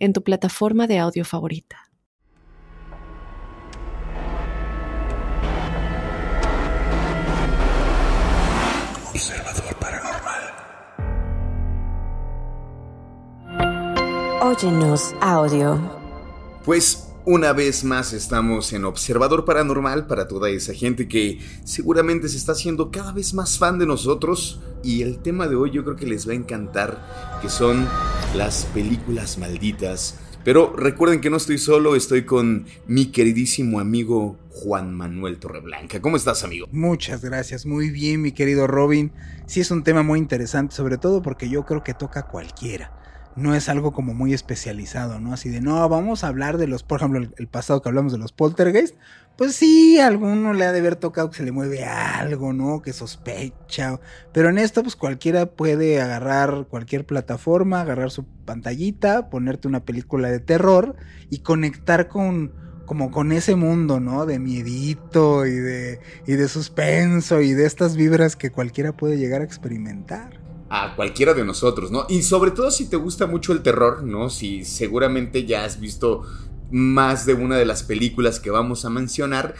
en tu plataforma de audio favorita. Observador Paranormal. Óyenos audio. Pues una vez más estamos en Observador Paranormal para toda esa gente que seguramente se está haciendo cada vez más fan de nosotros y el tema de hoy yo creo que les va a encantar, que son las películas malditas. Pero recuerden que no estoy solo, estoy con mi queridísimo amigo Juan Manuel Torreblanca. ¿Cómo estás, amigo? Muchas gracias, muy bien, mi querido Robin. Sí es un tema muy interesante, sobre todo porque yo creo que toca a cualquiera no es algo como muy especializado, ¿no? Así de, no, vamos a hablar de los, por ejemplo, el, pasado que hablamos de los poltergeist, pues sí, alguno le ha de haber tocado que se le mueve algo, ¿no? Que sospecha. Pero en esto, pues cualquiera puede agarrar cualquier plataforma, agarrar su pantallita, ponerte una película de terror y conectar con como con ese mundo, ¿no? De miedito y de, y de suspenso y de estas vibras que cualquiera puede llegar a experimentar a cualquiera de nosotros, ¿no? Y sobre todo si te gusta mucho el terror, ¿no? Si seguramente ya has visto más de una de las películas que vamos a mencionar,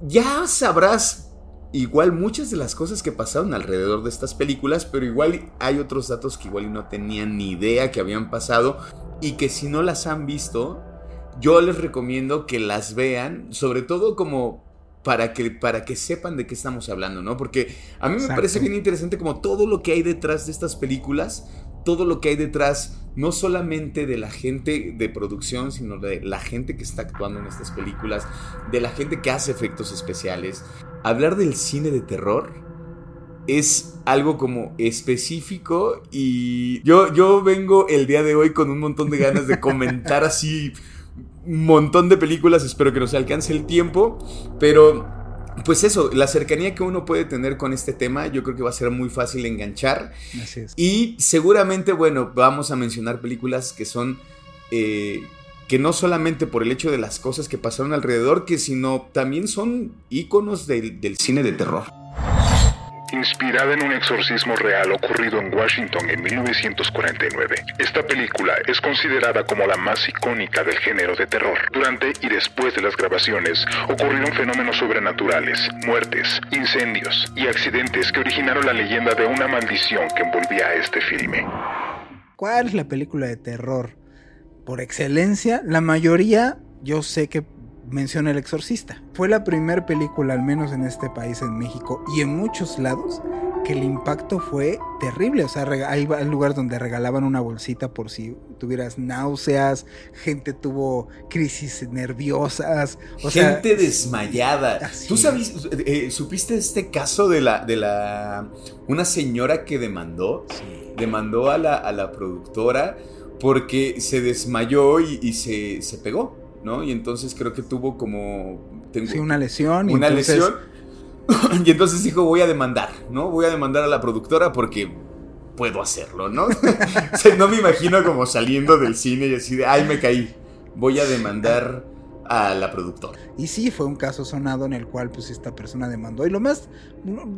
ya sabrás igual muchas de las cosas que pasaron alrededor de estas películas, pero igual hay otros datos que igual no tenían ni idea que habían pasado y que si no las han visto, yo les recomiendo que las vean, sobre todo como para que, para que sepan de qué estamos hablando, ¿no? Porque a mí me parece bien interesante como todo lo que hay detrás de estas películas, todo lo que hay detrás, no solamente de la gente de producción, sino de la gente que está actuando en estas películas, de la gente que hace efectos especiales. Hablar del cine de terror es algo como específico y yo, yo vengo el día de hoy con un montón de ganas de comentar así montón de películas, espero que nos alcance el tiempo, pero pues eso, la cercanía que uno puede tener con este tema, yo creo que va a ser muy fácil enganchar. Así es. Y seguramente, bueno, vamos a mencionar películas que son... Eh, que no solamente por el hecho de las cosas que pasaron alrededor, que sino también son íconos del cine de terror inspirada en un exorcismo real ocurrido en Washington en 1949. Esta película es considerada como la más icónica del género de terror. Durante y después de las grabaciones ocurrieron fenómenos sobrenaturales, muertes, incendios y accidentes que originaron la leyenda de una maldición que envolvía a este filme. ¿Cuál es la película de terror? Por excelencia, la mayoría yo sé que menciona El Exorcista. Fue la primera película, al menos en este país, en México y en muchos lados, que el impacto fue terrible. O sea, hay lugares donde regalaban una bolsita por si tuvieras náuseas, gente tuvo crisis nerviosas. gente desmayada. ¿Tú sabes, eh, supiste este caso de la, de la, una señora que demandó? Demandó a la, a la productora porque se desmayó y, se, se pegó. ¿No? Y entonces creo que tuvo como... sí, una lesión. Una lesión. y entonces dijo, voy a demandar, ¿no? Voy a demandar a la productora porque puedo hacerlo, ¿no? no me imagino como saliendo del cine y así de, ay, me caí. Voy a demandar a la productora. Y sí, fue un caso sonado en el cual pues esta persona demandó. Y lo más,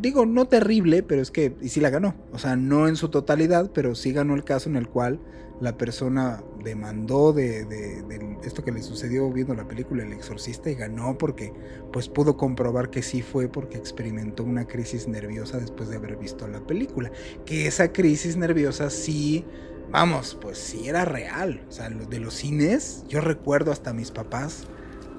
digo, no terrible, pero es que, y sí la ganó. O sea, no en su totalidad, pero sí ganó el caso en el cual la persona demandó de, de, esto que le sucedió viendo la película El Exorcista y ganó porque pues pudo comprobar que sí fue porque experimentó una crisis nerviosa después de haber visto la película. Que esa crisis nerviosa sí, vamos, pues sí era real. O sea, de los cines, yo recuerdo hasta mis papás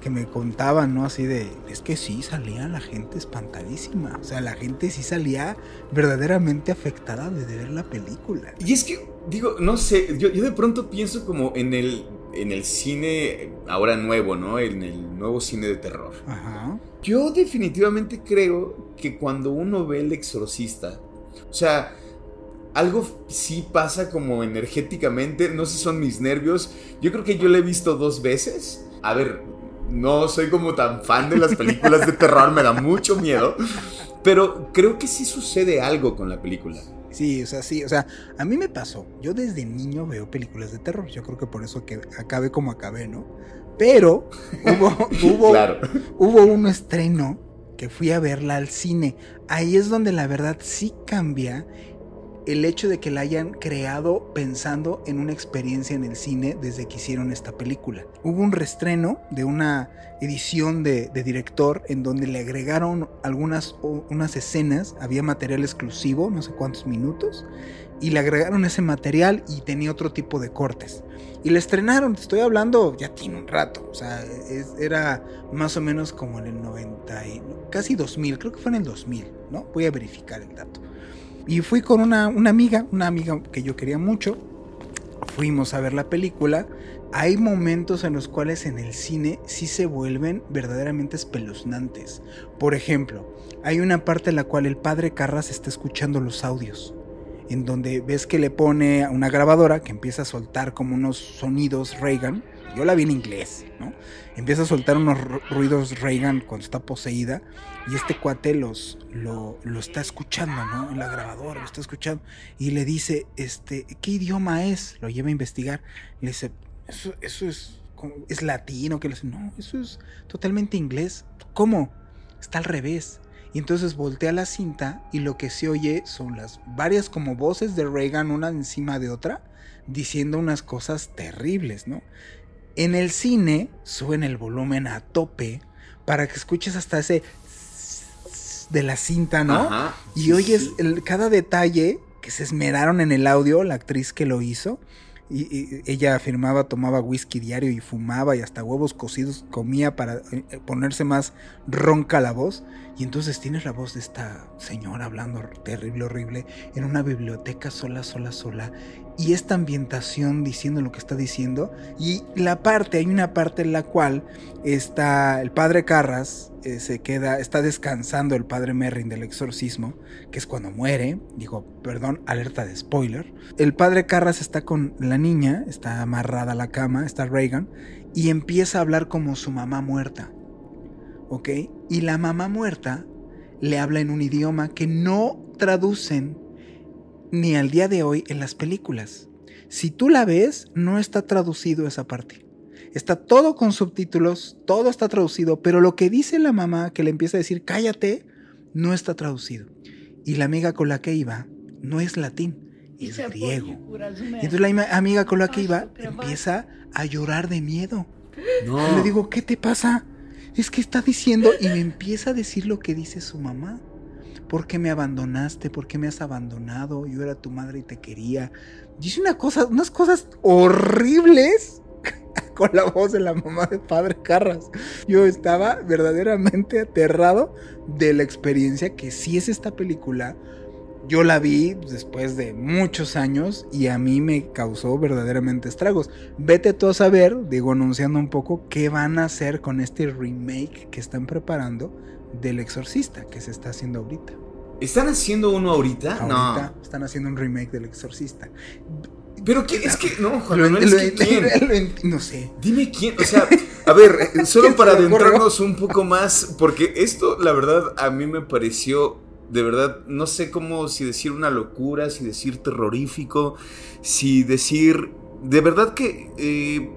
que me contaban, ¿no? Así de, es que sí, salía la gente espantadísima. O sea, la gente sí salía verdaderamente afectada de ver la película. Y es que, digo, no sé, yo, de pronto pienso como en el, en el cine ahora nuevo, ¿no? En el nuevo cine de terror. Ajá. Yo definitivamente creo que cuando uno ve El Exorcista, o sea, algo sí pasa como energéticamente, no sé si son mis nervios. Yo creo que yo la he visto dos veces. A ver, no soy como tan fan de las películas de terror, me da mucho miedo. Pero creo que sí sucede algo con la película. Sí, o sea, sí, o sea, a mí me pasó. Yo desde niño veo películas de terror. Yo creo que por eso que acabé como acabé, ¿no? Pero hubo, hubo, hubo un estreno que fui a verla al cine. Ahí es donde la verdad sí cambia el hecho de que la hayan creado pensando en una experiencia en el cine desde que hicieron esta película. Hubo un restreno de una edición de, director en donde le agregaron algunas unas escenas, había material exclusivo, no sé cuántos minutos, y le agregaron ese material y tenía otro tipo de cortes. Y le estrenaron, estoy hablando, ya tiene un rato, o sea, era más o menos como en el 90, casi 2000, creo que fue en el 2000, ¿no? Voy a verificar el dato. Y fui con una, amiga, una amiga que yo quería mucho. Fuimos a ver la película. Hay momentos en los cuales en el cine sí se vuelven verdaderamente espeluznantes. Por ejemplo, hay una parte en la cual el padre Carras está escuchando los audios en donde ves que le pone una grabadora que empieza a soltar como unos sonidos Reagan. Yo la vi en inglés, ¿no? Empieza a soltar unos ruidos Reagan cuando está poseída y este cuate los, lo, está escuchando, ¿no? En la grabadora lo está escuchando y le dice, este, ¿qué idioma es? Lo lleva a investigar. Le dice, eso, eso es, es latino, que le dice, no, eso es totalmente inglés. ¿Cómo? Está al revés. Y entonces voltea la cinta y lo que se oye son las varias como voces de Reagan una encima de otra diciendo unas cosas terribles, ¿no? En el cine suben el volumen a tope para que escuches hasta ese de la cinta, ¿no? y oyes cada detalle que se esmeraron en el audio, la actriz que lo hizo. Y, ella afirmaba, tomaba whisky diario y fumaba y hasta huevos cocidos comía para eh, ponerse más ronca la voz. Y entonces tienes la voz de esta señora hablando terrible, horrible, en una biblioteca sola, sola, sola y esta ambientación diciendo lo que está diciendo y la parte, hay una parte en la cual está el padre Carras, eh, se queda, está descansando el padre Merrin del exorcismo, que es cuando muere, digo, perdón, alerta de spoiler. El padre Carras está con la niña, está amarrada a la cama, está Reagan, y empieza a hablar como su mamá muerta, ¿ok? Y la mamá muerta le habla en un idioma que no traducen ni al día de hoy en las películas. Si tú la ves, no está traducido esa parte. Está todo con subtítulos, todo está traducido, pero lo que dice la mamá que le empieza a decir cállate, no está traducido. Y la amiga con la que iba no es latín, es griego. Y entonces la amiga con la que iba empieza a llorar de miedo. le digo, ¿qué te pasa? Es que está diciendo y me empieza a decir lo que dice su mamá. ¿Por qué me abandonaste? ¿Por qué me has abandonado? Yo era tu madre y te quería. Dice unas cosas horribles con la voz de la mamá de Padre Carras. Yo estaba verdaderamente aterrado de la experiencia que sí es esta película. Yo la vi después de muchos años y a mí me causó verdaderamente estragos. Vete tú a saber, digo anunciando un poco, qué van a hacer con este remake que están preparando del Exorcista que se está haciendo ahorita. ¿Están haciendo uno ahorita? ahorita no. Están haciendo un remake del Exorcista. Pero ¿quién? es que no, Juan no sé. Dime quién, o sea, a ver, eh, solo para adentrarnos un poco más, porque esto, la verdad, a mí me pareció, de verdad, no sé cómo, si decir una locura, si decir terrorífico, si decir, de verdad que, eh,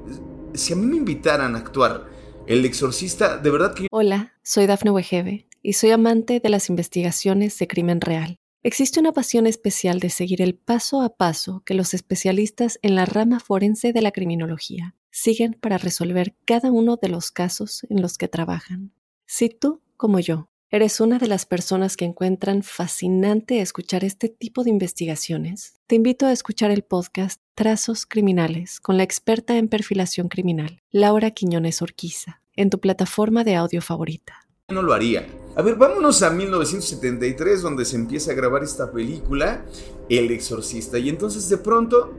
si a mí me invitaran a actuar el exorcista, de verdad que... Hola, soy Dafne Wegebe y soy amante de las investigaciones de crimen real. Existe una pasión especial de seguir el paso a paso que los especialistas en la rama forense de la criminología siguen para resolver cada uno de los casos en los que trabajan. Si tú, como yo, ¿Eres una de las personas que encuentran fascinante escuchar este tipo de investigaciones? Te invito a escuchar el podcast Trazos Criminales con la experta en perfilación criminal, Laura Quiñones Orquiza, en tu plataforma de audio favorita. No lo haría. A ver, vámonos a 1973, donde se empieza a grabar esta película, El Exorcista. Y entonces de pronto,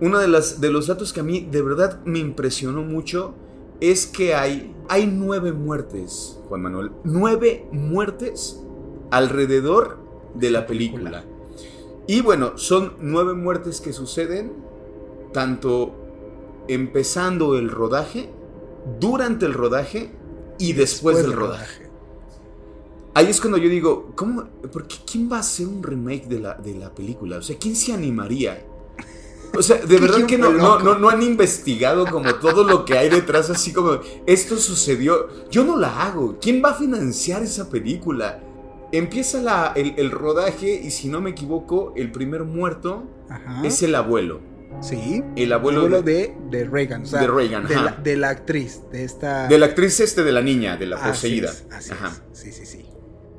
uno de, las, de los datos que a mí de verdad me impresionó mucho es que hay, hay nueve muertes, Juan Manuel, nueve muertes alrededor de la película. Y bueno, son nueve muertes que suceden tanto empezando el rodaje, durante el rodaje y después, del rodaje. Ahí es cuando yo digo, ¿cómo? ¿Por qué, ¿Quién va a hacer un remake de la, de la película? O sea, ¿quién se animaría? O sea, de verdad que no, no, no, no, han investigado como todo lo que hay detrás, así como, esto sucedió, yo no la hago, ¿quién va a financiar esa película? Empieza la, el, rodaje y si no me equivoco, el primer muerto es el abuelo. Sí. El abuelo, de, de, Reagan. de Reagan, de la, de la, actriz, de esta... De la actriz este de la niña, de la poseída. ajá. Sí, sí, sí.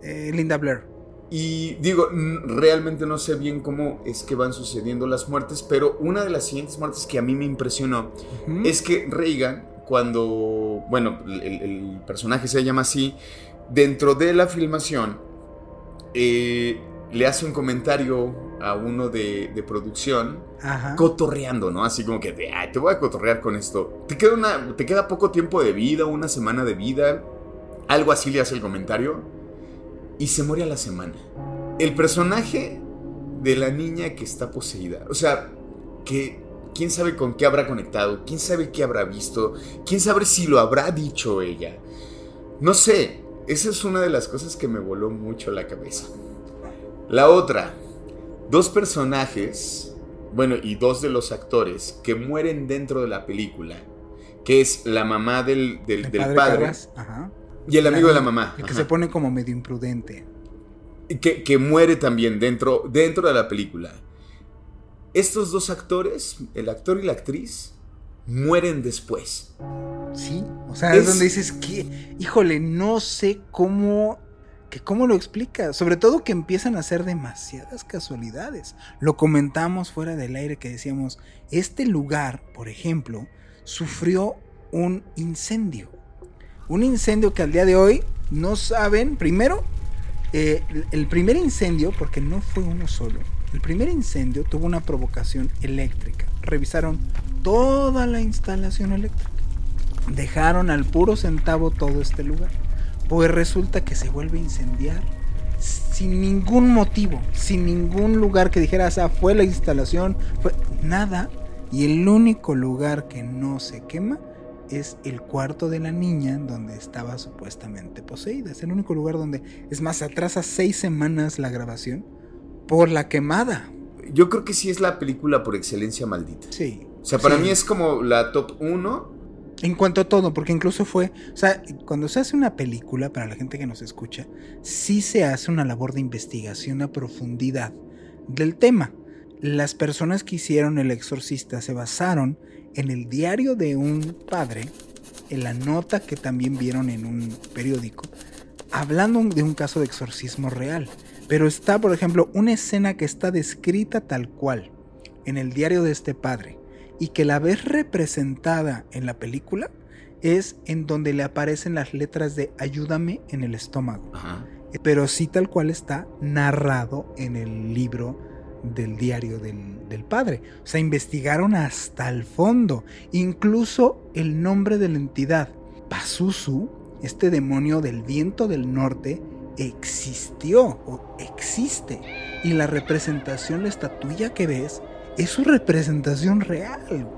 Eh, Linda Blair. Y digo, realmente no sé bien cómo es que van sucediendo las muertes, pero una de las siguientes muertes que a mí me impresionó es que Reagan, cuando, bueno, el, personaje se llama así, dentro de la filmación, eh, le hace un comentario a uno de, producción, cotorreando, ¿no? Así como que, te voy a cotorrear con esto. Te queda, una, te queda poco tiempo de vida, una semana de vida, algo así le hace el comentario y se muere a la semana. El personaje de la niña que está poseída, o sea, que quién sabe con qué habrá conectado, quién sabe qué habrá visto, quién sabe si lo habrá dicho ella. No sé, esa es una de las cosas que me voló mucho la cabeza. La otra, dos personajes, bueno, y dos de los actores que mueren dentro de la película, que es la mamá del, del, padre, Ajá. Y el amigo de la mamá. El que se pone como medio imprudente. Que, que, muere también dentro, dentro de la película. Estos dos actores, el actor y la actriz, mueren después. Sí, o sea, es, donde dices que, híjole, no sé cómo, que cómo lo explica. Sobre todo que empiezan a ser demasiadas casualidades. Lo comentamos fuera del aire que decíamos, este lugar, por ejemplo, sufrió un incendio. Un incendio que al día de hoy no saben, primero, eh, el primer incendio, porque no fue uno solo, el primer incendio tuvo una provocación eléctrica. Revisaron toda la instalación eléctrica. Dejaron al puro centavo todo este lugar. Pues resulta que se vuelve a incendiar sin ningún motivo, sin ningún lugar que dijera, ah, fue la instalación, fue nada. Y el único lugar que no se quema es el cuarto de la niña donde estaba supuestamente poseída. Es el único lugar donde, es más, atrasa seis semanas la grabación por la quemada. Yo creo que sí es la película por excelencia maldita. Sí. O sea, para mí es como la top 1. En cuanto a todo, porque incluso fue, o sea, cuando se hace una película, para la gente que nos escucha, sí se hace una labor de investigación a profundidad del tema. Las personas que hicieron El Exorcista se basaron en el diario de un padre, en la nota que también vieron en un periódico, hablando de un caso de exorcismo real. Pero está, por ejemplo, una escena que está descrita tal cual en el diario de este padre y que la vez representada en la película es en donde le aparecen las letras de ayúdame en el estómago. Pero sí tal cual está narrado en el libro del diario del, padre. O sea, investigaron hasta el fondo, incluso el nombre de la entidad. Pazuzu, este demonio del viento del norte, existió o existe. Y la representación, la estatuilla que ves, es su representación real.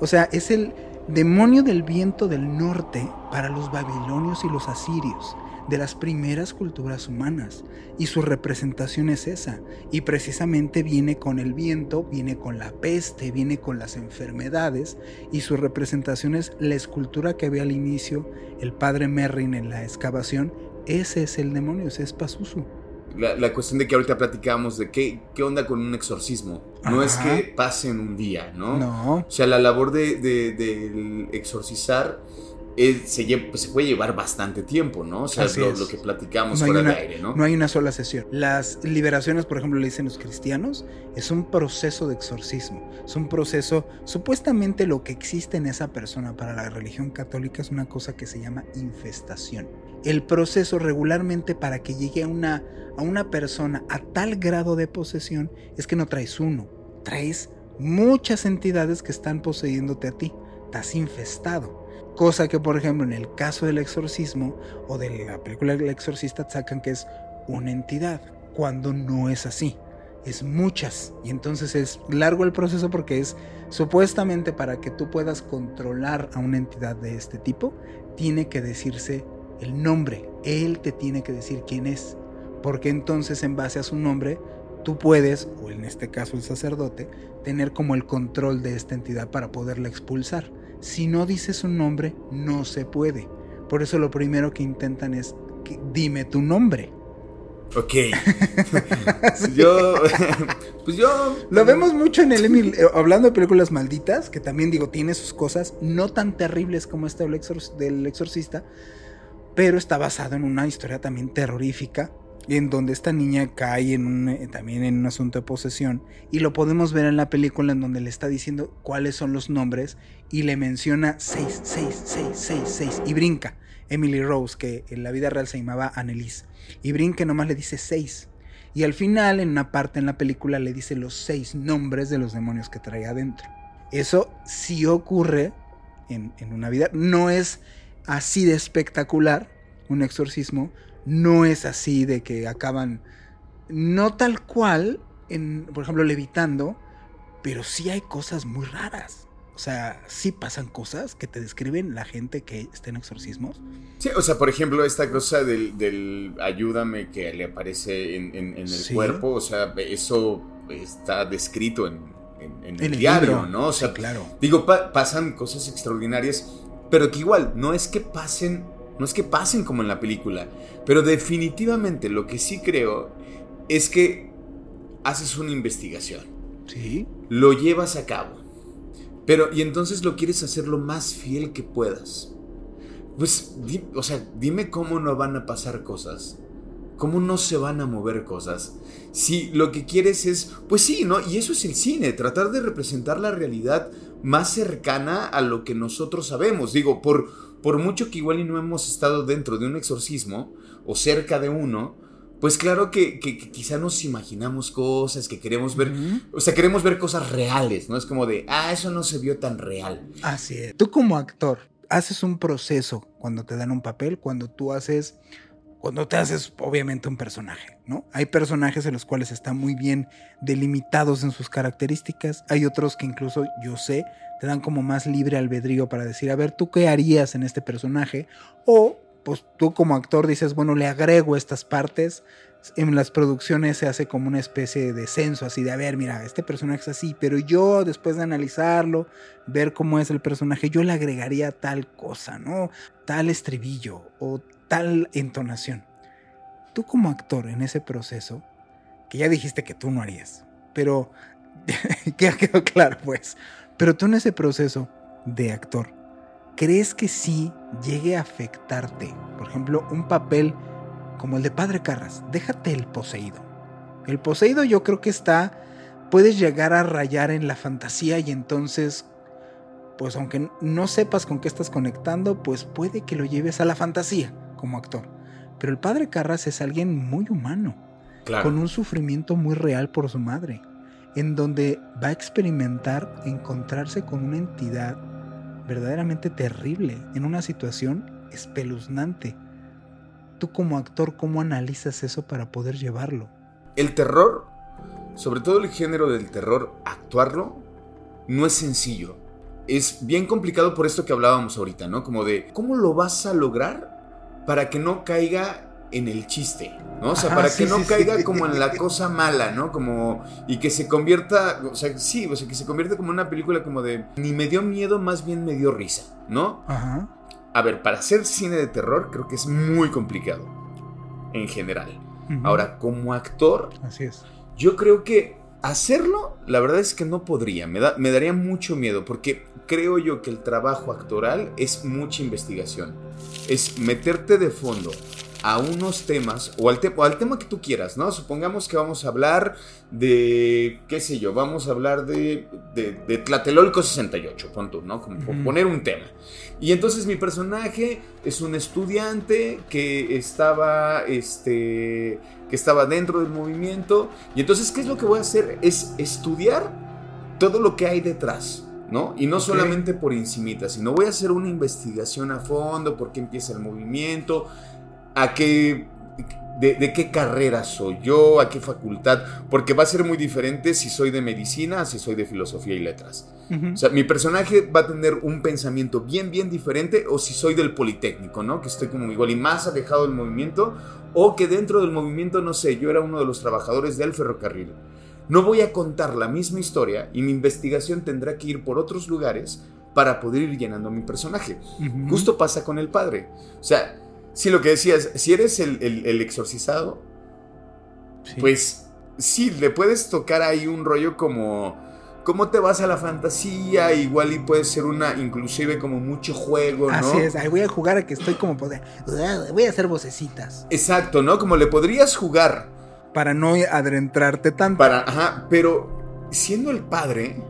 O sea, es el demonio del viento del norte para los babilonios y los asirios de las primeras culturas humanas y su representación es esa y precisamente viene con el viento, viene con la peste, viene con las enfermedades y su representación es la escultura que había al inicio el padre Merrin en la excavación, ese es el demonio, ese es Pazuzu. La, cuestión de que ahorita platicábamos de qué, qué onda con un exorcismo. No es que pase en un día, ¿no? No. O sea, la labor de, de, de exorcizar se, se, puede llevar bastante tiempo, ¿no? O sea, lo, que platicamos no fuera de aire, ¿no? No hay una sola sesión. Las liberaciones, por ejemplo, le dicen los cristianos, es un proceso de exorcismo. Es un proceso, supuestamente lo que existe en esa persona para la religión católica es una cosa que se llama infestación. El proceso regularmente para que llegue a una, a una persona a tal grado de posesión es que no traes uno, traes muchas entidades que están poseyéndote a ti. Estás infestado. Cosa que, por ejemplo, en el caso del exorcismo o de la película El exorcista sacan que es una entidad, cuando no es así. es muchas. Y entonces es largo el proceso porque es supuestamente para que tú puedas controlar a una entidad de este tipo, tiene que decirse el nombre. Él te tiene que decir quién es. Porque entonces en base a su nombre, tú puedes, o en este caso el sacerdote, tener como el control de esta entidad para poderla expulsar. Si no dice su nombre, no se puede. Por eso lo primero que intentan es, dime tu nombre. Ok. yo. pues yo. Lo vemos mucho en el Emil. Eh, hablando de películas malditas, que también digo, tiene sus cosas no tan terribles como esta del exorcista, pero está basado en una historia también terrorífica. En donde esta niña cae eh, también en un asunto de posesión. Y lo podemos ver en la película en donde le está diciendo cuáles son los nombres. Y le menciona 6, 6, 6, 6, 6. Y brinca. Emily Rose, que en la vida real se llamaba Annelise. Y Brinke nomás le dice seis. Y al final, en una parte en la película, le dice los seis nombres de los demonios que trae adentro. Eso sí ocurre en, una vida. No es así de espectacular un exorcismo. No es así de que acaban. No tal cual, en, por ejemplo, levitando. Pero sí hay cosas muy raras. O sea, sí pasan cosas que te describen la gente que está en exorcismos. Sí, o sea, por ejemplo, esta cosa del, ayúdame que le aparece en, el cuerpo, o sea, eso está descrito en, el, diario, ¿no? O sea, claro. digo, pasan cosas extraordinarias, pero que igual, no es que pasen, no es que pasen como en la película, pero definitivamente lo que sí creo es que haces una investigación. Sí. Lo llevas a cabo pero, y entonces lo quieres hacer lo más fiel que puedas. Pues, o sea, dime cómo no van a pasar cosas. ¿Cómo no se van a mover cosas? Si lo que quieres es, pues sí, ¿no? Y eso es el cine, tratar de representar la realidad más cercana a lo que nosotros sabemos. Digo, por, por mucho que igual y no hemos estado dentro de un exorcismo o cerca de uno, pues claro que, quizá nos imaginamos cosas, que queremos ver, o sea, queremos ver cosas reales, ¿no? Es como de, ah, eso no se vio tan real. Así es. Tú como actor, haces un proceso cuando te dan un papel, cuando tú haces, cuando te haces obviamente un personaje, ¿no? Hay personajes en los cuales están muy bien delimitados en sus características, hay otros que incluso yo sé, te dan como más libre albedrío para decir, a ver, ¿tú qué harías en este personaje? O pues tú como actor dices, bueno, le agrego estas partes. En las producciones se hace como una especie de censo, así de, a ver, mira, este personaje es así, pero yo después de analizarlo, ver cómo es el personaje, yo le agregaría tal cosa, ¿no? Tal estribillo o tal entonación. Tú como actor en ese proceso, que ya dijiste que tú no harías, pero ya quedó claro pues, pero tú en ese proceso de actor, ¿crees que sí llegue a afectarte? Por ejemplo, un papel como el de Padre Carras, déjate el poseído. El poseído yo creo que está, puedes llegar a rayar en la fantasía y entonces, pues aunque no sepas con qué estás conectando, pues puede que lo lleves a la fantasía como actor. Pero el Padre Carras es alguien muy humano, con un sufrimiento muy real por su madre, en donde va a experimentar encontrarse con una entidad verdaderamente terrible, en una situación espeluznante. Tú como actor, ¿cómo analizas eso para poder llevarlo? El terror, sobre todo el género del terror, actuarlo, no es sencillo. Es bien complicado por esto que hablábamos ahorita, ¿no? Como de, ¿cómo lo vas a lograr para que no caiga en el chiste, ¿no? O sea, para que no caiga como en la cosa mala, ¿no? Como, y que se convierta, o sea, sí, o sea, que se convierta como una película como de, ni me dio miedo, más bien me dio risa, ¿no? Ajá. A ver, para hacer cine de terror creo que es muy complicado, en general. Ahora, como actor, así es. Yo creo que hacerlo, la verdad es que no podría, me, da, me daría mucho miedo, porque creo yo que el trabajo actoral es mucha investigación, es meterte de fondo a unos temas o al, al, tema que tú quieras, ¿no? Supongamos que vamos a hablar de, qué sé yo, vamos a hablar de, de, Tlatelolco 68, pon ¿no? Como poner un tema. Y entonces mi personaje es un estudiante que estaba, este, que estaba dentro del movimiento. Y entonces, ¿qué es lo que voy a hacer? Es estudiar todo lo que hay detrás. ¿no? Y no solamente por encimita, sino voy a hacer una investigación a fondo, por qué empieza el movimiento, a que de, qué carrera soy yo, a qué facultad, porque va a ser muy diferente si soy de medicina a si soy de filosofía y letras. O sea, mi personaje va a tener un pensamiento bien, bien diferente, o si soy del Politécnico, ¿no? Que estoy como igual y más alejado del movimiento, o que dentro del movimiento, no sé, yo era uno de los trabajadores del ferrocarril. No voy a contar la misma historia y mi investigación tendrá que ir por otros lugares para poder ir llenando mi personaje. Justo pasa con el padre. O sea, si lo que decías, si eres el, exorcizado, pues sí, le puedes tocar ahí un rollo como... ¿Cómo te vas a la fantasía? Igual y puede ser una, inclusive como mucho juego, ¿no? Así es, ahí voy a jugar a que estoy como poder. Voy a hacer vocecitas. Exacto, ¿no? Como le podrías jugar. Para no adentrarte tanto. Para, ajá, pero siendo el padre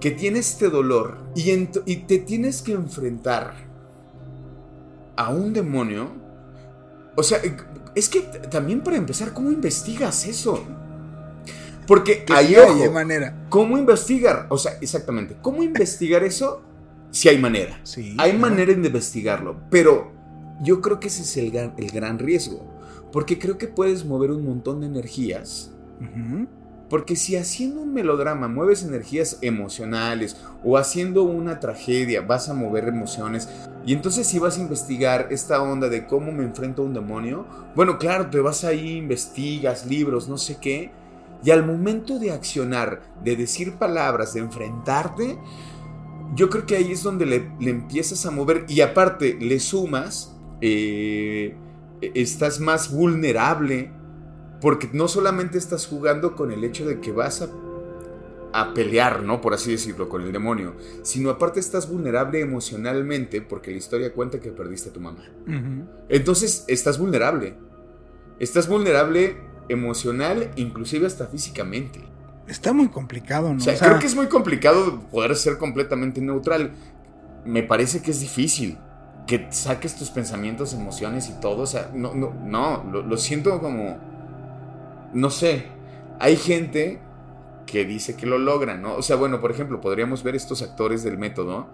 que tiene este dolor y, y te tienes que enfrentar a un demonio. O sea, es que también para empezar, ¿cómo investigas eso? Porque hay manera. ¿Cómo investigar? O sea, exactamente, ¿cómo investigar eso? Si hay manera. Sí, hay manera de investigarlo, pero yo creo que ese es el gran, el gran riesgo. Porque creo que puedes mover un montón de energías. Porque si haciendo un melodrama mueves energías emocionales o haciendo una tragedia vas a mover emociones y entonces si vas a investigar esta onda de cómo me enfrento a un demonio, bueno, claro, te vas ahí, investigas libros, no sé qué, y al momento de accionar, de decir palabras, de enfrentarte, yo creo que ahí es donde le, empiezas a mover y aparte le sumas, eh, estás más vulnerable porque no solamente estás jugando con el hecho de que vas a, a, pelear, ¿no? Por así decirlo, con el demonio, sino aparte estás vulnerable emocionalmente porque la historia cuenta que perdiste a tu mamá. Entonces estás vulnerable. Estás vulnerable emocional, inclusive hasta físicamente. Está muy complicado, ¿no? O sea, creo que es muy complicado poder ser completamente neutral. Me parece que es difícil que saques tus pensamientos, emociones y todo. O sea, no, no, no, lo siento como no sé, hay gente que dice que lo logra, ¿no? O sea, bueno, por ejemplo, podríamos ver estos actores del método,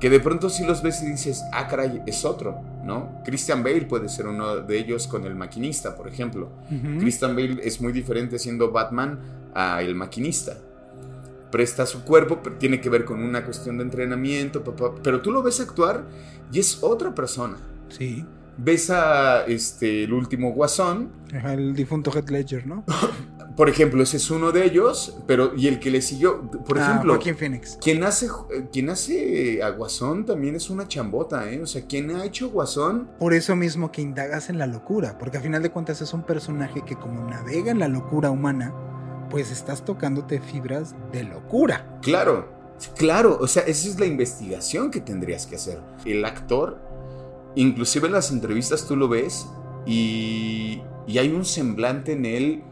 que de pronto si los ves y dices, ah, caray, es otro, ¿no? Christian Bale puede ser uno de ellos con el maquinista, por ejemplo. Christian Bale es muy diferente siendo Batman a el maquinista. Presta su cuerpo, pero tiene que ver con una cuestión de entrenamiento, pero tú lo ves actuar y es otra persona. Sí. Ves a este, el último Guasón. El difunto Heath Ledger, ¿no? Por ejemplo, ese es uno de ellos, pero y el que le siguió, por ah, ejemplo, Phoenix. Quien hace, quien hace a Guasón también es una chambota, ¿eh? O sea, quien ha hecho Guasón. Por eso mismo que indagas en la locura, porque a final de cuentas es un personaje que como navega en la locura humana, pues estás tocándote fibras de locura. Claro, claro, o sea, esa es la investigación que tendrías que hacer. El actor inclusive en las entrevistas tú lo ves y, hay un semblante en él,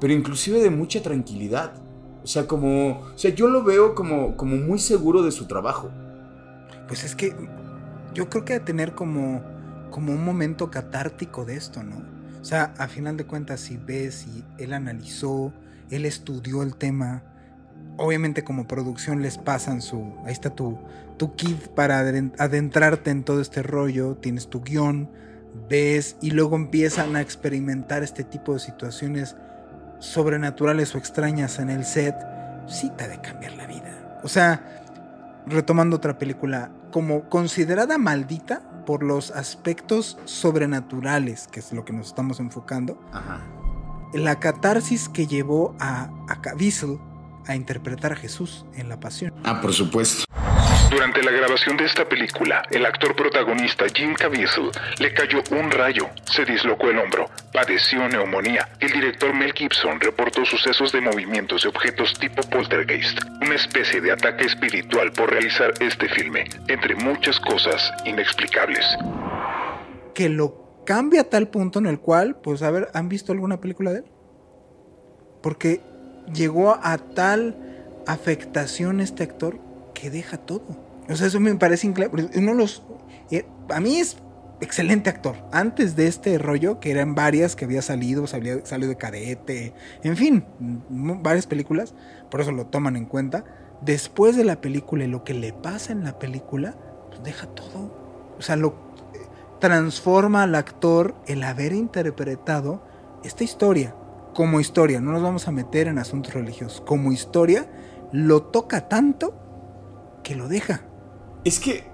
pero inclusive de mucha tranquilidad. O sea, como, o sea, yo lo veo como, como muy seguro de su trabajo. Pues es que yo creo que a tener como, como un momento catártico de esto, ¿no? O sea, a final de cuentas, si ves y él analizó, él estudió el tema, obviamente como producción les pasan su, ahí está tu, tu kit para adentrarte en todo este rollo, tienes tu guion, ves y luego empiezan a experimentar este tipo de situaciones sobrenaturales o extrañas en el set, sí te ha de cambiar la vida. O sea, retomando otra película, como considerada maldita por los aspectos sobrenaturales, que es lo que nos estamos enfocando, la catarsis que llevó a, a Caviezel a interpretar a Jesús en la pasión. Ah, por supuesto. Durante la grabación de esta película, el actor protagonista Jim Caviezel le cayó un rayo, se dislocó el hombro, padeció neumonía. El director Mel Gibson reportó sucesos de movimientos de objetos tipo poltergeist, una especie de ataque espiritual por realizar este filme, entre muchas cosas inexplicables. Que lo cambia a tal punto en el cual, pues a ver, ¿han visto alguna película de él? Porque llegó a tal afectación este actor que deja todo. O sea, eso me parece increíble. Uno los. Eh, a mí es excelente actor. Antes de este rollo, que eran varias que había salido, salió, de cadete, en fin, varias películas, por eso lo toman en cuenta. Después de la película y lo que le pasa en la película, pues deja todo. O sea, lo, transforma al actor el haber interpretado esta historia como historia. No nos vamos a meter en asuntos religiosos. Como historia, lo toca tanto que lo deja. Es que,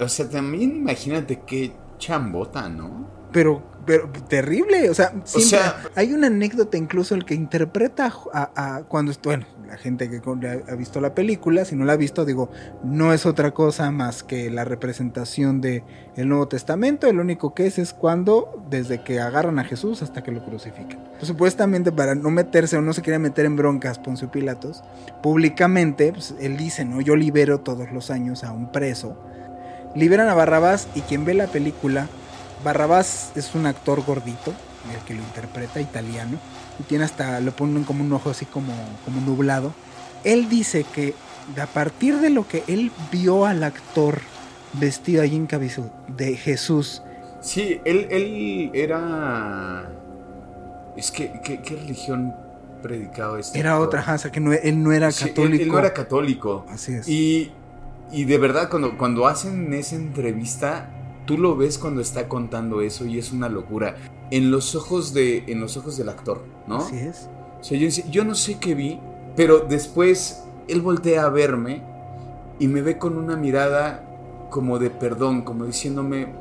o sea, también imagínate qué chambota, ¿no? Pero pero terrible, o sea, hay una anécdota incluso el que interpreta a, cuando, bueno, la gente que ha visto la película, si no la ha visto, digo, no es otra cosa más que la representación de el Nuevo Testamento, el único que es es cuando, desde que agarran a Jesús hasta que lo crucifican. Pues, supuestamente para no meterse o no se quería meter en broncas Poncio Pilatos, públicamente, pues, él dice, no, yo libero todos los años a un preso. Liberan a Barrabás y quien ve la película Barrabás es un actor gordito, el que lo interpreta, italiano, y tiene hasta, lo ponen como un ojo así como, como nublado. Él dice que a partir de lo que él vio al actor vestido allí en cabeza de Jesús. Sí, él, él era... Es que, ¿qué, religión predicaba este? Era otra, o que no, él no era católico. él, no era católico. Así es. Y, y de verdad, cuando, cuando hacen esa entrevista, tú lo ves cuando está contando eso y es una locura. En los ojos, de, en los ojos del actor, ¿no? Así es. O sea, yo, yo no sé qué vi, pero después él voltea a verme y me ve con una mirada como de perdón, como diciéndome,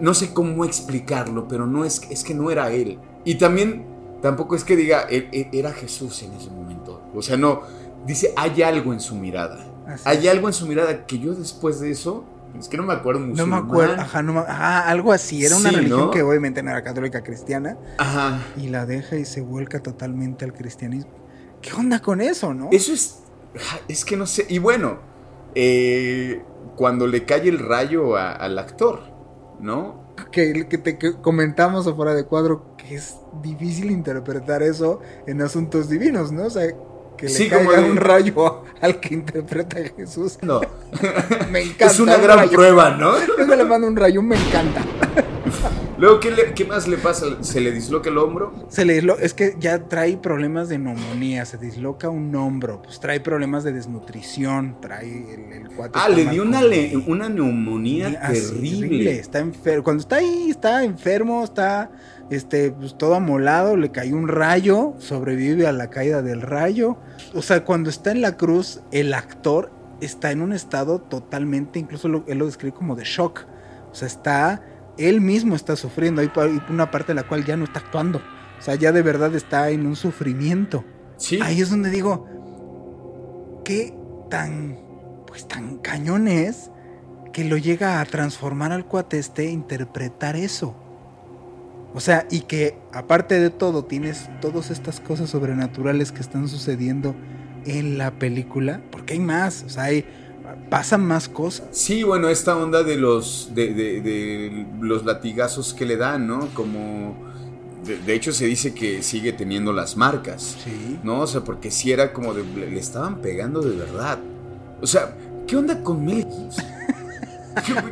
no sé cómo explicarlo, pero no es, es que no era él. Y también, tampoco es que diga, era Jesús en ese momento. O sea, no, dice, hay algo en su mirada. hay algo en su mirada que yo después de eso es que no me acuerdo mucho. No me acuerdo, ajá, no algo así. Era una religión que obviamente no era católica cristiana. Ajá. Y la deja y se vuelca totalmente al cristianismo. ¿Qué onda con eso, no? Eso es. Es que no sé. Y bueno, eh, cuando le cae el rayo al actor, ¿no? Que, que te comentamos afuera de cuadro que es difícil interpretar eso en asuntos divinos, ¿no? O sea, que le caiga un rayo al que interpreta a Jesús. No. me encanta. Es una gran prueba, ¿no? Yo le mando un rayo, me encanta. Luego, ¿qué, más le pasa? ¿Se le disloca el hombro? Se le es que ya trae problemas de neumonía, se disloca un hombro, pues trae problemas de desnutrición, trae el, el Ah, le dio una, una neumonía terrible. Está enfermo. Cuando está ahí, está enfermo, está este, pues todo amolado, le cayó un rayo, sobrevive a la caída del rayo. O sea, cuando está en la cruz, el actor está en un estado totalmente, incluso él lo describe como de shock. O sea, está, él mismo está sufriendo. Hay una parte de la cual ya no está actuando. O sea, ya de verdad está en un sufrimiento. Sí. Ahí es donde digo, qué tan, pues tan cañón es que lo llega a transformar al cuate este interpretar eso. O sea, y que aparte de todo tienes todas estas cosas sobrenaturales que están sucediendo en la película, porque hay más, o sea, hay, pasan más cosas. Sí, bueno, esta onda de los, de, los latigazos que le dan, ¿no? Como... De, hecho se dice que sigue teniendo las marcas, sí. ¿no? O sea, porque si era como de... Le estaban pegando de verdad. O sea, ¿qué onda con Mel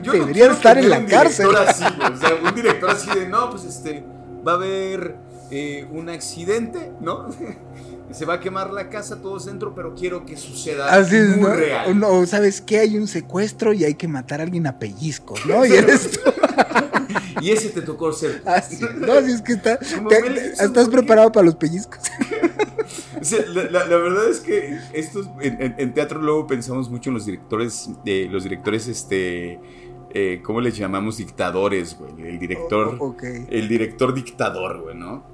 Debería estar en la cárcel. Así, o sea, un director así de, no, pues este, va a haber eh, un accidente, ¿no? Se va a quemar la casa todo centro, pero quiero que suceda así muy ¿no? real. No, ¿sabes qué? Hay un secuestro y hay que matar a alguien a pellizcos, ¿no? Y eres y ese te tocó ser. Así, no, así es que está, estás preparado para los pellizcos. la, verdad es que estos en, teatro luego pensamos mucho en los directores, de los directores, este, eh, ¿cómo les llamamos? Dictadores, güey. El director, oh, el director dictador, güey, ¿no?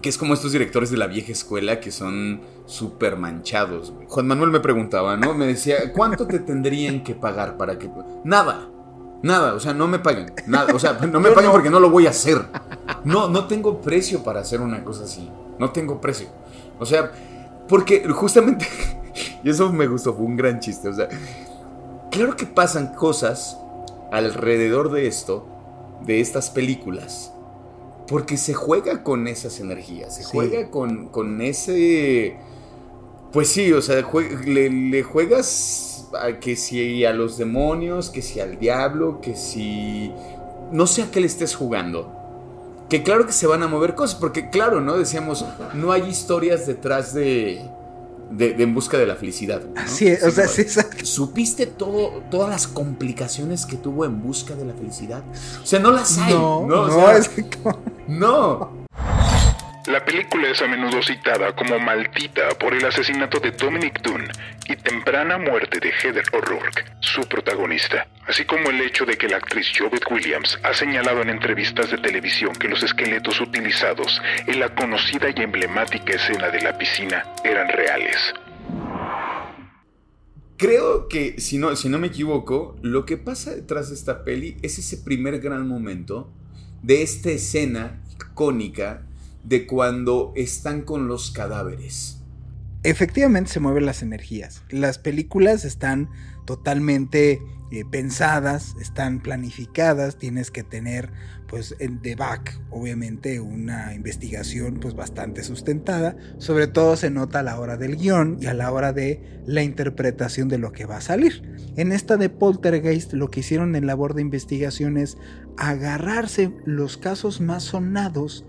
Que es como estos directores de la vieja escuela que son súper manchados, güey. Juan Manuel me preguntaba, ¿no? Me decía, ¿cuánto te tendrían que pagar para que... Nada. Nada, o sea, no me paguen. Nada, o sea, no me paguen porque no lo voy a hacer. No, no tengo precio para hacer una cosa así. No tengo precio. O sea, porque justamente, y eso me gustó, fue un gran chiste. O sea, claro que pasan cosas alrededor de esto, de estas películas, porque se juega con esas energías, se juega con, con, ese... Pues sí, o sea, le, juegas que si a los demonios, que si al diablo, que si... No sé a qué le estés jugando que claro que se van a mover cosas, porque claro, ¿no? Decíamos, no hay historias detrás de, de, En Busca de la Felicidad. Así es, o sea, sí, ¿Supiste todo, todas las complicaciones que tuvo En Busca de la Felicidad? O sea, no las hay. No, no, no. La película es a menudo citada como maldita por el asesinato de Dominic Dunn y temprana muerte de Heather O'Rourke, su protagonista, así como el hecho de que la actriz Jovette Williams ha señalado en entrevistas de televisión que los esqueletos utilizados en la conocida y emblemática escena de la piscina eran reales. Creo que, si no, si no me equivoco, lo que pasa detrás de esta peli es ese primer gran momento de esta escena icónica de cuando están con los cadáveres. Efectivamente se mueven las energías. Las películas están totalmente eh, pensadas, están planificadas, tienes que tener pues en the back obviamente una investigación pues bastante sustentada, sobre todo se nota a la hora del guion y a la hora de la interpretación de lo que va a salir. En esta de Poltergeist lo que hicieron en labor de investigación es agarrarse los casos más sonados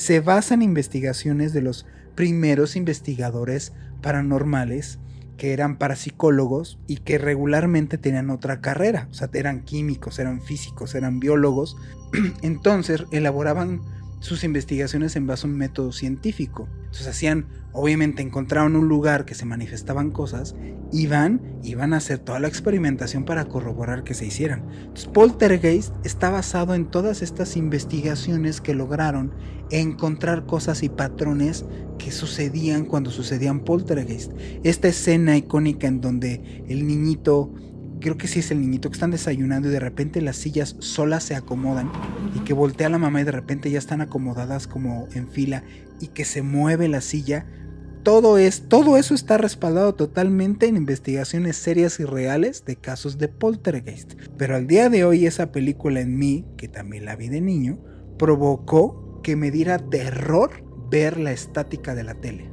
se basa en investigaciones de los primeros investigadores paranormales que eran parapsicólogos y que regularmente tenían otra carrera, o sea, eran químicos, eran físicos, eran biólogos, entonces elaboraban sus investigaciones en base a un método científico. Entonces hacían, obviamente encontraron un lugar que se manifestaban cosas, iban, iban a hacer toda la experimentación para corroborar que se hicieran. Entonces Poltergeist está basado en todas estas investigaciones que lograron encontrar cosas y patrones que sucedían cuando sucedían Poltergeist. Esta escena icónica en donde el niñito creo que sí es el niñito que están desayunando y de repente las sillas solas se acomodan y que voltea la mamá y de repente ya están acomodadas como en fila y que se mueve la silla. Todo, es, todo eso está respaldado totalmente en investigaciones serias y reales de casos de poltergeist. Pero al día de hoy esa película en mí, que también la vi de niño, provocó que me diera terror ver la estática de la tele.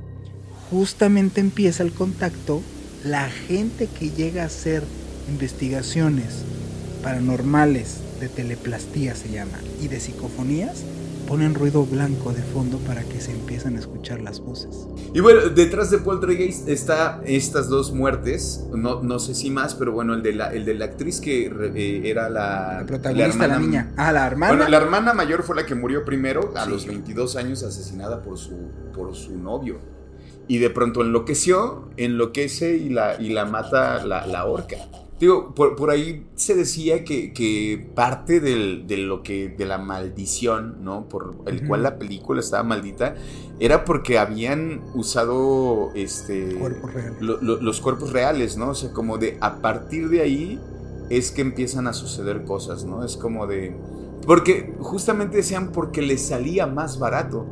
Justamente empieza el contacto, la gente que llega a ser investigaciones paranormales de teleplastía se llama y de psicofonías ponen ruido blanco de fondo para que se empiecen a escuchar las voces. Y bueno, detrás de Poltergeist está estas dos muertes, no, no sé si más, pero bueno, el de la, el de la actriz que eh, era la, la protagonista, la, niña. Ah, la hermana. Bueno, la hermana mayor fue la que murió primero, a los 22 años asesinada por su, por su novio. Y de pronto enloqueció, enloquece y la, y la mata la, la horca. Digo, por, ahí se decía que, parte de lo que, de la maldición, ¿no? Por el cual la película estaba maldita, era porque habían usado este los cuerpos reales, ¿no? O sea, como de a partir de ahí es que empiezan a suceder cosas, ¿no? Es como de. Porque justamente decían porque les salía más barato.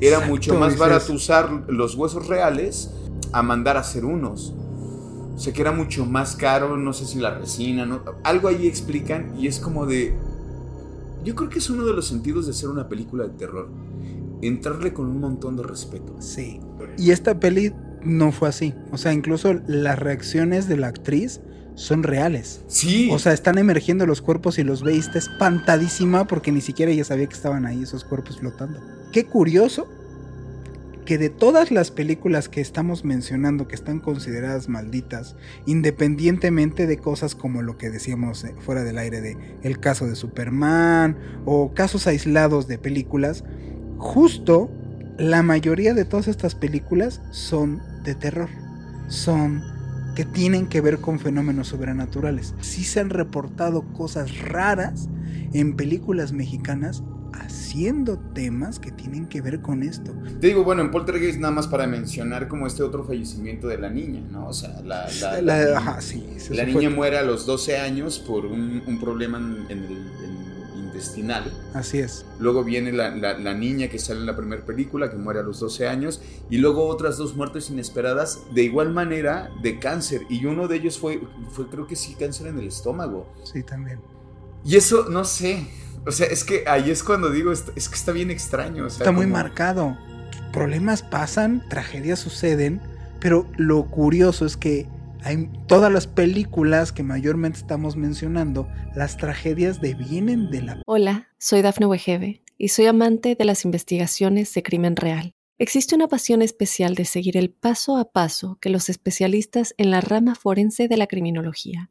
Era mucho más barato usar los huesos reales a mandar a hacer unos. O sea que era mucho más caro, no sé si la resina, ¿no? algo ahí explican y es como de... Yo creo que es uno de los sentidos de ser una película de terror. Entrarle con un montón de respeto. Sí. Y esta peli no fue así. O sea, incluso las reacciones de la actriz son reales. Sí. O sea, están emergiendo los cuerpos y los ve y está espantadísima porque ni siquiera ella sabía que estaban ahí esos cuerpos flotando. Qué curioso que de todas las películas que estamos mencionando que están consideradas malditas, independientemente de cosas como lo que decíamos eh, fuera del aire de el caso de Superman o casos aislados de películas, justo la mayoría de todas estas películas son de terror, son que tienen que ver con fenómenos sobrenaturales. Sí se han reportado cosas raras en películas mexicanas haciendo temas que tienen que ver con esto. Te digo, bueno, en Poltergeist nada más para mencionar como este otro fallecimiento de la niña, ¿no? O sea, la, la, niña muere a los 12 años por un, problema en, el intestinal. Así es. Luego viene la, niña que sale en la primera película, que muere a los 12 años, y luego otras dos muertes inesperadas, de igual manera, de cáncer, y uno de ellos fue, fue creo que sí, cáncer en el estómago. Sí, también. Y eso, no sé, o sea, es que ahí es cuando digo, es, que está bien extraño. está muy marcado. Problemas pasan, tragedias suceden, pero lo curioso es que hay todas las películas que mayormente estamos mencionando, las tragedias devienen de la... Hola, soy Dafne Wegebe y soy amante de las investigaciones de crimen real. Existe una pasión especial de seguir el paso a paso que los especialistas en la rama forense de la criminología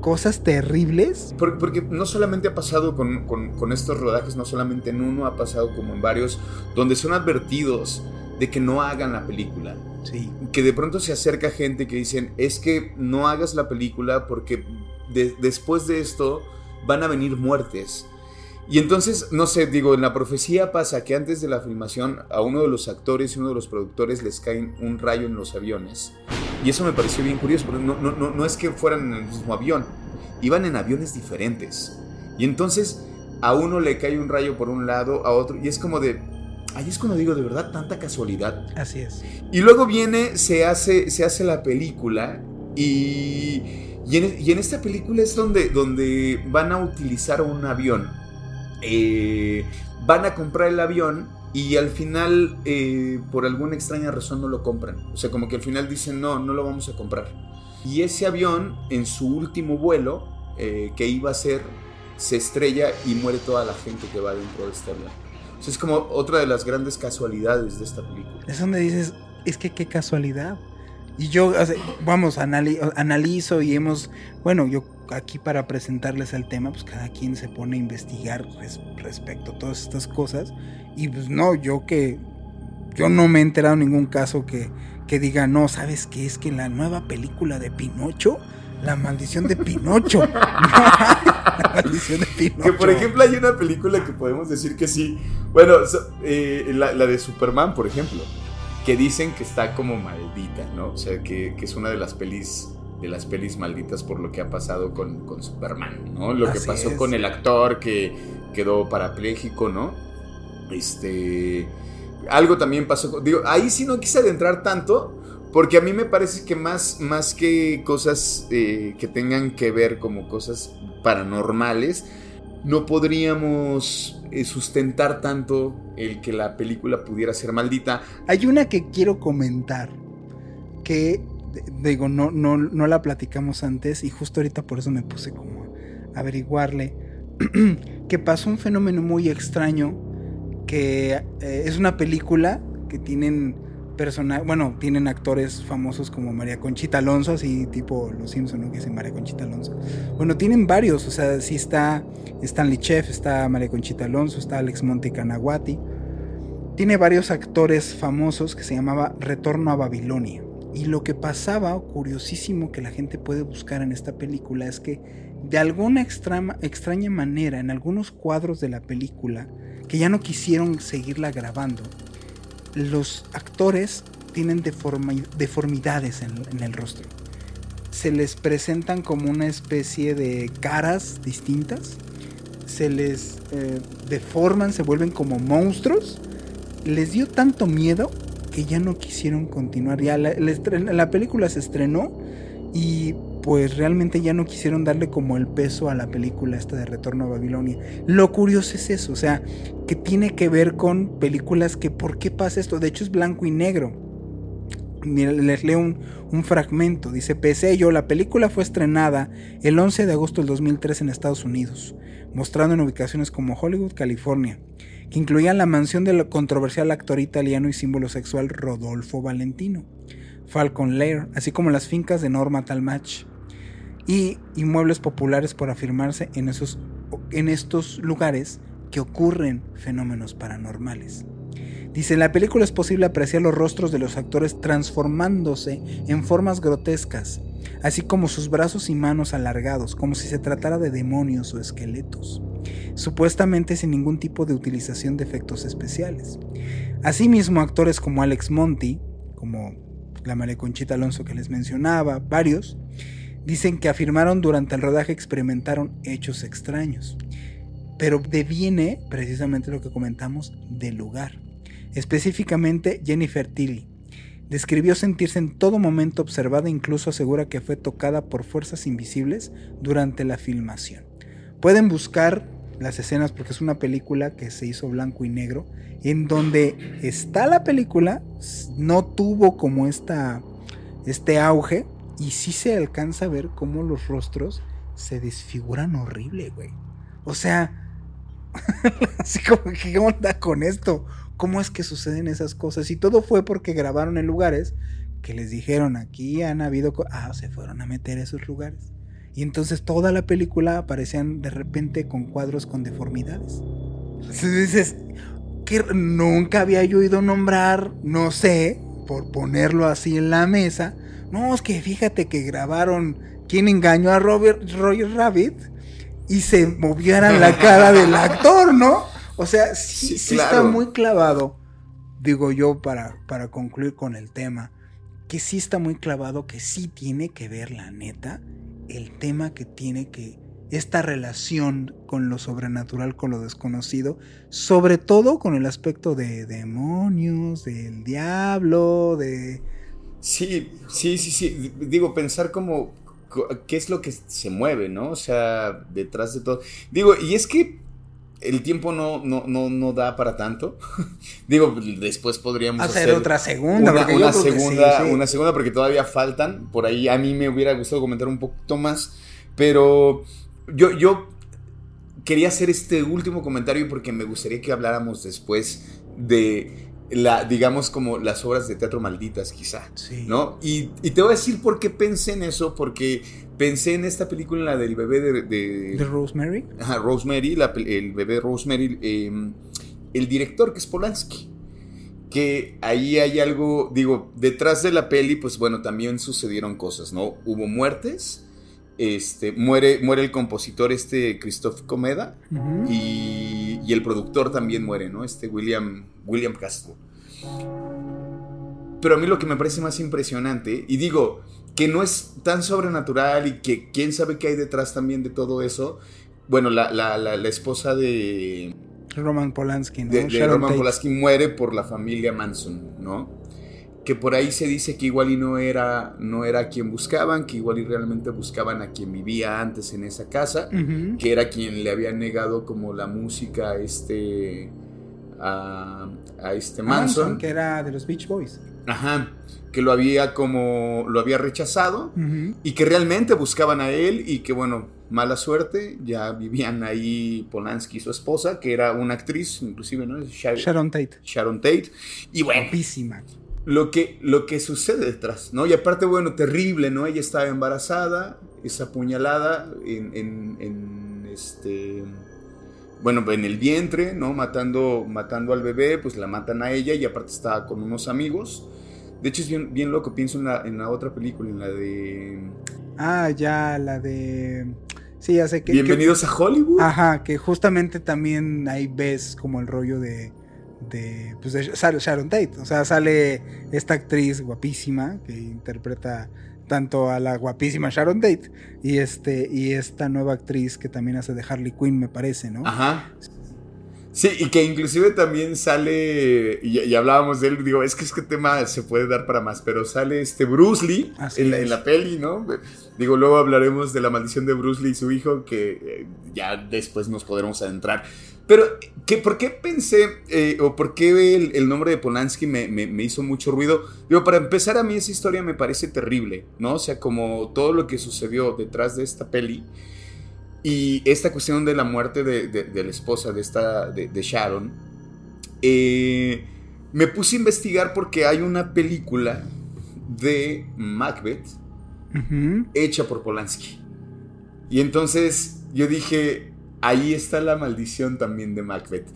cosas terribles. Porque, no solamente ha pasado con, con, estos rodajes, no solamente en uno, ha pasado como en varios, donde son advertidos de que no hagan la película. Sí. Que de pronto se acerca gente que dicen, es que no hagas la película porque después de esto van a venir muertes. Y entonces, no sé, digo, en la profecía pasa que antes de la filmación a uno de los actores y uno de los productores les caen un rayo en los aviones. Y eso me pareció bien curioso, porque no, no, no, no es que fueran en el mismo avión, iban en aviones diferentes. Y entonces a uno le cae un rayo por un lado, a otro, y es como de... Ahí es cuando digo, de verdad, tanta casualidad. Así es. Y luego viene, se hace, se hace la película y, y, en, esta película es donde, donde van a utilizar un avión. Eh, van a comprar el avión y al final, eh, por alguna extraña razón, no lo compran. O sea, como que al final dicen, no, no lo vamos a comprar. Y ese avión, en su último vuelo, eh, que iba a ser, se estrella y muere toda la gente que va dentro de este avión. Es como otra de las grandes casualidades de esta película. Es donde dices, es que qué casualidad. Y yo, vamos, analizo y hemos, bueno, yo aquí para presentarles el tema, pues cada quien se pone a investigar respecto a todas estas cosas. Y pues no, yo que, yo no me he enterado en ningún caso que, que diga, no, ¿sabes qué? Es que la nueva película de Pinocho, la maldición de Pinocho. la maldición de Pinocho. Que por ejemplo hay una película que podemos decir que sí. Bueno, eh, la de Superman, por ejemplo que dicen que está como maldita, ¿no? O sea, que, es una de las pelis de las pelis malditas por lo que ha pasado con, con Superman, ¿no? Lo que pasó con el actor que quedó parapléjico, ¿no? Este. Algo también pasó. Digo, ahí sí no quise adentrar tanto. Porque a mí me parece que más, más que cosas eh, que tengan que ver como cosas paranormales, no podríamos eh, sustentar tanto el que la película pudiera ser maldita. Hay una que quiero comentar que digo no no no la platicamos antes y justo ahorita por eso me puse como a averiguarle que pasó un fenómeno muy extraño que eh, es una película que tienen bueno, tienen actores famosos como María Conchita Alonso, así tipo Los Simpson, ¿no? Que dicen María Conchita Alonso. Bueno, tienen varios, o sea, sí está Stanley Chef, está María Conchita Alonso, está Alex Monte Canaguati. Tiene varios actores famosos que se llamaba Retorno a Babilonia. Y lo que pasaba, curiosísimo que la gente puede buscar en esta película, es que de alguna extraña manera, en algunos cuadros de la película, que ya no quisieron seguirla grabando, los actores tienen deformidades en, el rostro. Se les presentan como una especie de caras distintas. Se les eh, deforman, se vuelven como monstruos. Les dio tanto miedo ya no quisieron continuar. Ya la película se estrenó y pues realmente ya no quisieron darle como el peso a la película esta de Retorno a Babilonia. Lo curioso es eso, o sea, que tiene que ver con películas que ¿por qué pasa esto? De hecho es blanco y negro. Mira, les leo un, un, fragmento. Dice, pese yo, la película fue estrenada el 11 de agosto del 2003 en Estados Unidos, mostrando en ubicaciones como Hollywood, California, que incluían la mansión del controversial actor italiano y símbolo sexual Rodolfo Valentino, Falcon Lair, así como las fincas de Norma Talmadge, y inmuebles populares por afirmarse en, esos, en estos lugares que ocurren fenómenos paranormales. Dice, en la película es posible apreciar los rostros de los actores transformándose en formas grotescas, así como sus brazos y manos alargados, como si se tratara de demonios o esqueletos, supuestamente sin ningún tipo de utilización de efectos especiales. Asimismo, actores como Alex Monty, como la María Conchita Alonso que les mencionaba, varios, Dicen que afirmaron durante el rodaje experimentaron hechos extraños, pero deviene precisamente lo que comentamos del lugar. Específicamente Jennifer Tilly. Describió sentirse en todo momento observada e incluso asegura que fue tocada por fuerzas invisibles durante la filmación. Pueden buscar las escenas porque es una película que se hizo blanco y negro, en donde está la película, no tuvo como esta, este auge y sí se alcanza a ver cómo los rostros se desfiguran horrible, güey. O sea, así como ¿qué onda con esto? Cómo es que suceden esas cosas. Y todo fue porque grabaron en lugares que les dijeron aquí han habido... Ah, se fueron a meter a esos lugares. Y entonces toda la película aparecían de repente con cuadros con deformidades. Entonces dices, que nunca había yo oído nombrar, no sé, por ponerlo así en la mesa. No, es que fíjate que grabaron quién engañó a Robert Roger Rabbit y se movieran la cara del actor, ¿no? O sea, sí, está muy clavado, digo yo, para, para concluir con el tema, que sí está muy clavado, que sí tiene que ver, la neta, el tema que tiene que, esta relación con lo sobrenatural, con lo desconocido, sobre todo con el aspecto de demonios, del diablo, de... Sí, sí, sí, sí. Digo, pensar como qué es lo que se mueve, ¿no? O sea, detrás de todo. Digo, y es que el tiempo no, no, no, da para tanto. Digo, después podríamos hacer, otra segunda. Una, segunda, una segunda, porque todavía faltan. Por ahí a mí me hubiera gustado comentar un poquito más. Pero yo, yo quería hacer este último comentario porque me gustaría que habláramos después de la, digamos, como las obras de teatro malditas, quizá. ¿No? Y, y, te voy a decir por qué pensé en eso, porque pensé en esta película, la del bebé de... ¿De, Rosemary? Ajá, Rosemary, el bebé Rosemary, em, el director que es Polanski. Que ahí hay algo, digo, detrás de la peli, pues bueno, también sucedieron cosas, ¿no? Hubo muertes, este, muere, muere el compositor este Christoph Comeda y, y, el productor también muere, ¿no? Este William, William Castro. Pero a mí lo que me parece más impresionante, y digo, que no es tan sobrenatural y que quién sabe qué hay detrás también de todo eso. Bueno, la, la, la, esposa de... Roman Polanski, ¿no? De, Roman Polanski muere por la familia Manson, ¿no? Que por ahí se dice que igual y no era, no era quien buscaban, que igual y realmente buscaban a quien vivía antes en esa casa, que era quien le había negado como la música a este... A, a este Manson. Manson. Que era de los Beach Boys. Ajá que lo había como lo había rechazado y que realmente buscaban a él y que bueno, mala suerte, ya vivían ahí Polanski y su esposa, que era una actriz, inclusive, ¿no? Sharon Tate. Sharon Tate. Y bueno, lo que, lo que sucede detrás, ¿no? Y aparte, bueno, terrible, ¿no? Ella estaba embarazada, es apuñalada en, en, en este bueno, en el vientre, ¿no? Matando, matando al bebé, pues la matan a ella y aparte estaba con unos amigos. De hecho, es bien, bien loco. Pienso en la, en la otra película, en la de. Ah, ya, la de. Sí, ya sé que. Bienvenidos a Hollywood. Ajá, que justamente también ahí ves como el rollo de. De, pues de Sharon Tate. O sea, sale esta actriz guapísima que interpreta tanto a la guapísima Sharon Tate y este y esta nueva actriz que también hace de Harley Quinn, me parece, ¿no? Ajá. Sí, y que inclusive también sale, y, hablábamos de él, digo, es que este tema se puede dar para más, pero sale este Bruce Lee en la, en la, peli, ¿no? Digo, luego hablaremos de la maldición de Bruce Lee y su hijo, que eh, ya después nos podremos adentrar. Pero, ¿qué, ¿por qué pensé, eh, o por qué el, nombre de Polanski me, me, hizo mucho ruido? Digo, para empezar, a mí esa historia me parece terrible, ¿no? O sea, como todo lo que sucedió detrás de esta peli. Y esta cuestión de la muerte de, la esposa de, esta, de, Sharon, eh, me puse a investigar porque hay una película de Macbeth hecha por Polanski. Y entonces yo dije, ahí está la maldición también de Macbeth.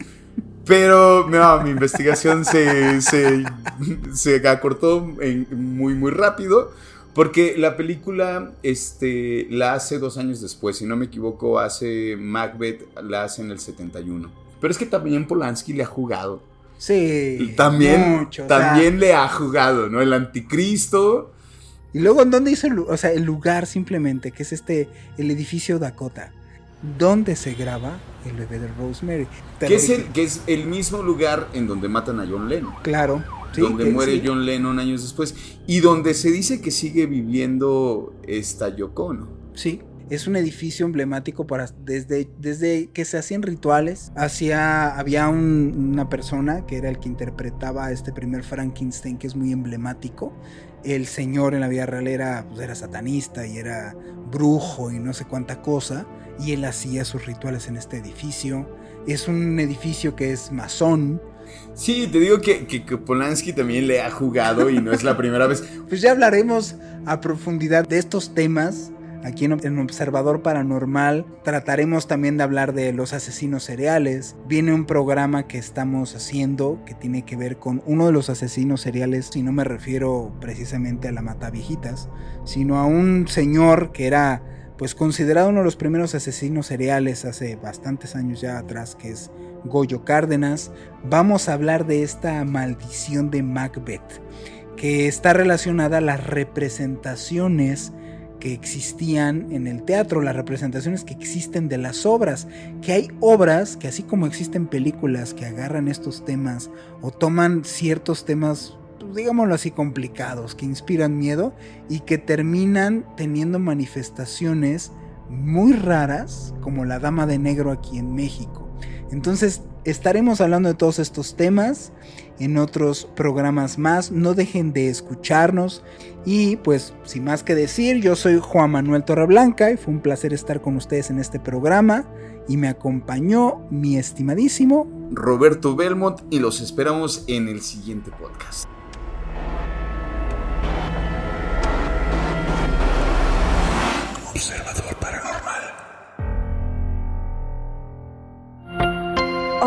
Pero no, mi investigación se, se, se acortó muy, muy rápido. Porque la película este, la hace dos años después, si no me equivoco, hace Macbeth, la hace en el 71. Pero es que también Polanski le ha jugado. Sí. También, también le ha jugado, ¿no? El anticristo. Y luego, ¿en dónde hizo el, o sea, el lugar simplemente? Que es este, el edificio Dakota. ¿Dónde se graba el bebé de Rosemary? Que es, el, que es el mismo lugar en donde matan a John Lennon. Claro. Donde muere John Lennon años después, y donde se dice que sigue viviendo esta Yoko, ¿no? Sí, es un edificio emblemático para desde, desde que se hacían rituales. Hacia, había una persona que era el que interpretaba a este primer Frankenstein que es muy emblemático. El señor en la vida real era, pues, era satanista y era brujo y no sé cuánta cosa. Y él hacía sus rituales en este edificio. Es un edificio que es masón. Sí, te digo que, que, Polanski también le ha jugado y no es la primera vez. Pues ya hablaremos a profundidad de estos temas Aquí en Observador Paranormal trataremos también de hablar de los asesinos seriales. Viene un programa que estamos haciendo que tiene que ver con uno de los asesinos seriales, y no me refiero precisamente a la mata viejitas, sino a un señor que era pues considerado uno de los primeros asesinos seriales hace bastantes años ya atrás, que es Goyo Cárdenas. Vamos a hablar de esta maldición de Macbeth, que está relacionada a las representaciones que existían en el teatro, las representaciones que existen de las obras, que hay obras que así como existen películas que agarran estos temas o toman ciertos temas digámoslo así, complicados, que inspiran miedo y que terminan teniendo manifestaciones muy raras, como la Dama de Negro aquí en México. Entonces, estaremos hablando de todos estos temas en otros programas más. No dejen de escucharnos. Y pues, sin más que decir, yo soy Juan Manuel Torreblanca y fue un placer estar con ustedes en este programa. Y me acompañó mi estimadísimo Roberto Belmont y los esperamos en el siguiente podcast. Observador